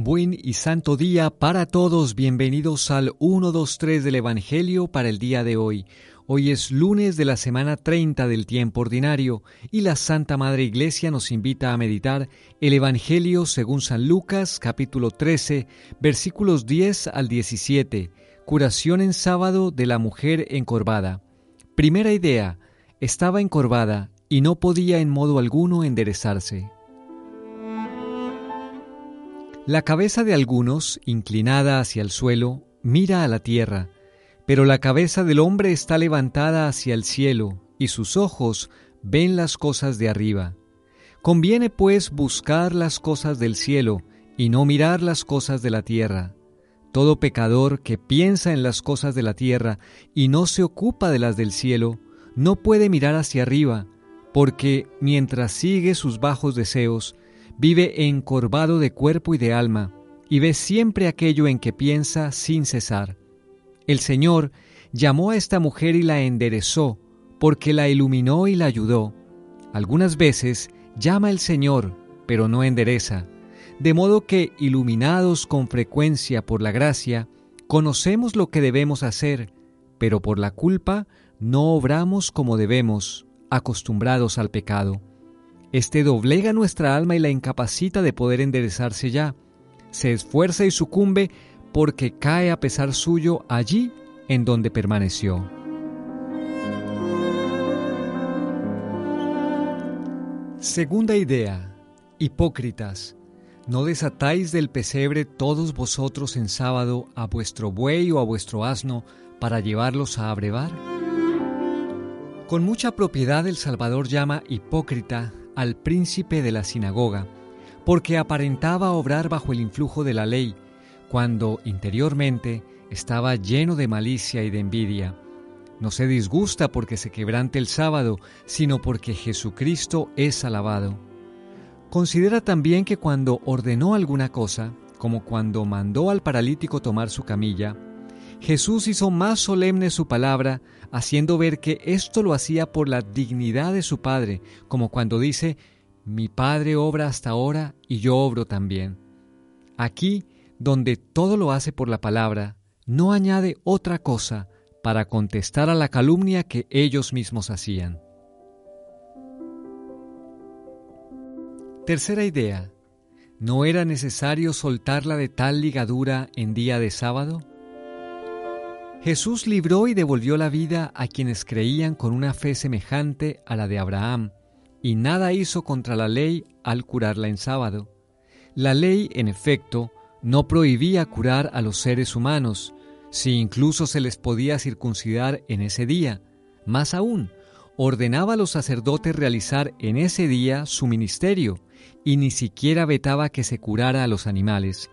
Buen y santo día para todos. Bienvenidos al 123 del Evangelio para el día de hoy. Hoy es lunes de la semana 30 del tiempo ordinario y la Santa Madre Iglesia nos invita a meditar el Evangelio según San Lucas capítulo 13 versículos 10 al 17. Curación en sábado de la mujer encorvada. Primera idea, estaba encorvada y no podía en modo alguno enderezarse. La cabeza de algunos, inclinada hacia el suelo, mira a la tierra, pero la cabeza del hombre está levantada hacia el cielo, y sus ojos ven las cosas de arriba. Conviene pues buscar las cosas del cielo, y no mirar las cosas de la tierra. Todo pecador que piensa en las cosas de la tierra y no se ocupa de las del cielo, no puede mirar hacia arriba, porque mientras sigue sus bajos deseos, vive encorvado de cuerpo y de alma, y ve siempre aquello en que piensa sin cesar. El Señor llamó a esta mujer y la enderezó, porque la iluminó y la ayudó. Algunas veces llama el Señor, pero no endereza, de modo que, iluminados con frecuencia por la gracia, conocemos lo que debemos hacer, pero por la culpa no obramos como debemos, acostumbrados al pecado. Este doblega nuestra alma y la incapacita de poder enderezarse ya. Se esfuerza y sucumbe porque cae a pesar suyo allí en donde permaneció. Segunda idea. Hipócritas, ¿no desatáis del pesebre todos vosotros en sábado a vuestro buey o a vuestro asno para llevarlos a abrevar? Con mucha propiedad el Salvador llama hipócrita al príncipe de la sinagoga, porque aparentaba obrar bajo el influjo de la ley, cuando interiormente estaba lleno de malicia y de envidia. No se disgusta porque se quebrante el sábado, sino porque Jesucristo es alabado. Considera también que cuando ordenó alguna cosa, como cuando mandó al paralítico tomar su camilla, Jesús hizo más solemne su palabra, haciendo ver que esto lo hacía por la dignidad de su Padre, como cuando dice, Mi Padre obra hasta ahora y yo obro también. Aquí, donde todo lo hace por la palabra, no añade otra cosa para contestar a la calumnia que ellos mismos hacían. Tercera idea. ¿No era necesario soltarla de tal ligadura en día de sábado? Jesús libró y devolvió la vida a quienes creían con una fe semejante a la de Abraham, y nada hizo contra la ley al curarla en sábado. La ley, en efecto, no prohibía curar a los seres humanos, si incluso se les podía circuncidar en ese día. Más aún, ordenaba a los sacerdotes realizar en ese día su ministerio, y ni siquiera vetaba que se curara a los animales.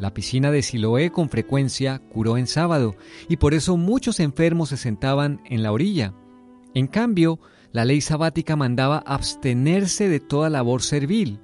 La piscina de Siloé con frecuencia curó en sábado y por eso muchos enfermos se sentaban en la orilla. En cambio, la ley sabática mandaba abstenerse de toda labor servil,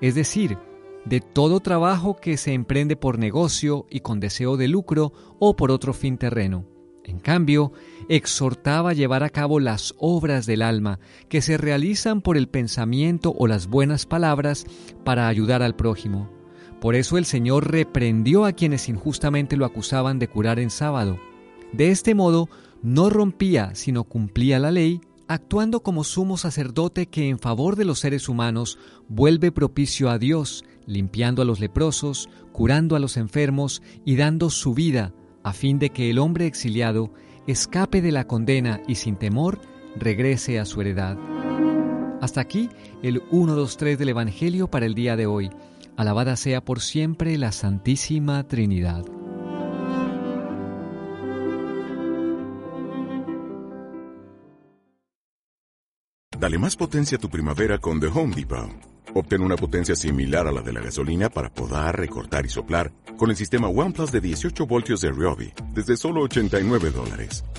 es decir, de todo trabajo que se emprende por negocio y con deseo de lucro o por otro fin terreno. En cambio, exhortaba a llevar a cabo las obras del alma que se realizan por el pensamiento o las buenas palabras para ayudar al prójimo. Por eso el Señor reprendió a quienes injustamente lo acusaban de curar en sábado. De este modo, no rompía, sino cumplía la ley, actuando como sumo sacerdote que en favor de los seres humanos vuelve propicio a Dios, limpiando a los leprosos, curando a los enfermos y dando su vida, a fin de que el hombre exiliado escape de la condena y sin temor regrese a su heredad. Hasta aquí el 1, 2, 3 del Evangelio para el día de hoy. Alabada sea por siempre la Santísima Trinidad. Dale más potencia a tu primavera con The Home Depot. Obtén una potencia similar a la de la gasolina para podar, recortar y soplar con el sistema OnePlus de 18 voltios de Ryobi desde solo 89 dólares.